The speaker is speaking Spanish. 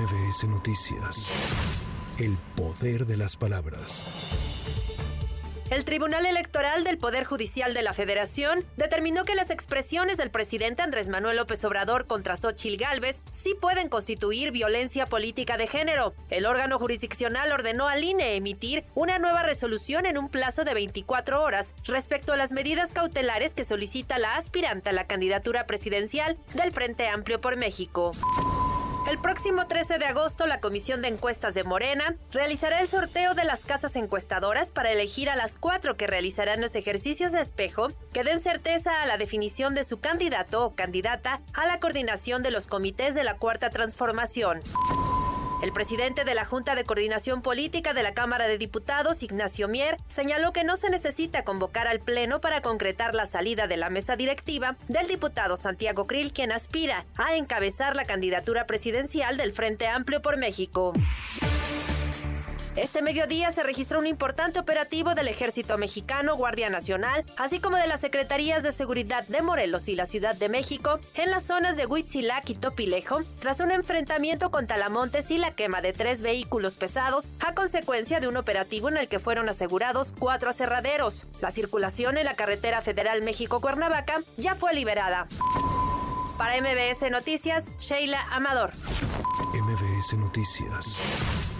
MBS Noticias. El poder de las palabras. El Tribunal Electoral del Poder Judicial de la Federación determinó que las expresiones del presidente Andrés Manuel López Obrador contra Xochil Gálvez sí pueden constituir violencia política de género. El órgano jurisdiccional ordenó al INE emitir una nueva resolución en un plazo de 24 horas respecto a las medidas cautelares que solicita la aspirante a la candidatura presidencial del Frente Amplio por México. El próximo 13 de agosto, la Comisión de Encuestas de Morena realizará el sorteo de las casas encuestadoras para elegir a las cuatro que realizarán los ejercicios de espejo que den certeza a la definición de su candidato o candidata a la coordinación de los comités de la Cuarta Transformación. El presidente de la Junta de Coordinación Política de la Cámara de Diputados, Ignacio Mier, señaló que no se necesita convocar al Pleno para concretar la salida de la mesa directiva del diputado Santiago Krill, quien aspira a encabezar la candidatura presidencial del Frente Amplio por México. Este mediodía se registró un importante operativo del Ejército Mexicano, Guardia Nacional, así como de las Secretarías de Seguridad de Morelos y la Ciudad de México en las zonas de Huitzilac y Topilejo, tras un enfrentamiento con Talamontes y la quema de tres vehículos pesados a consecuencia de un operativo en el que fueron asegurados cuatro aserraderos. La circulación en la carretera federal México-Cuernavaca ya fue liberada. Para MBS Noticias, Sheila Amador. MBS Noticias.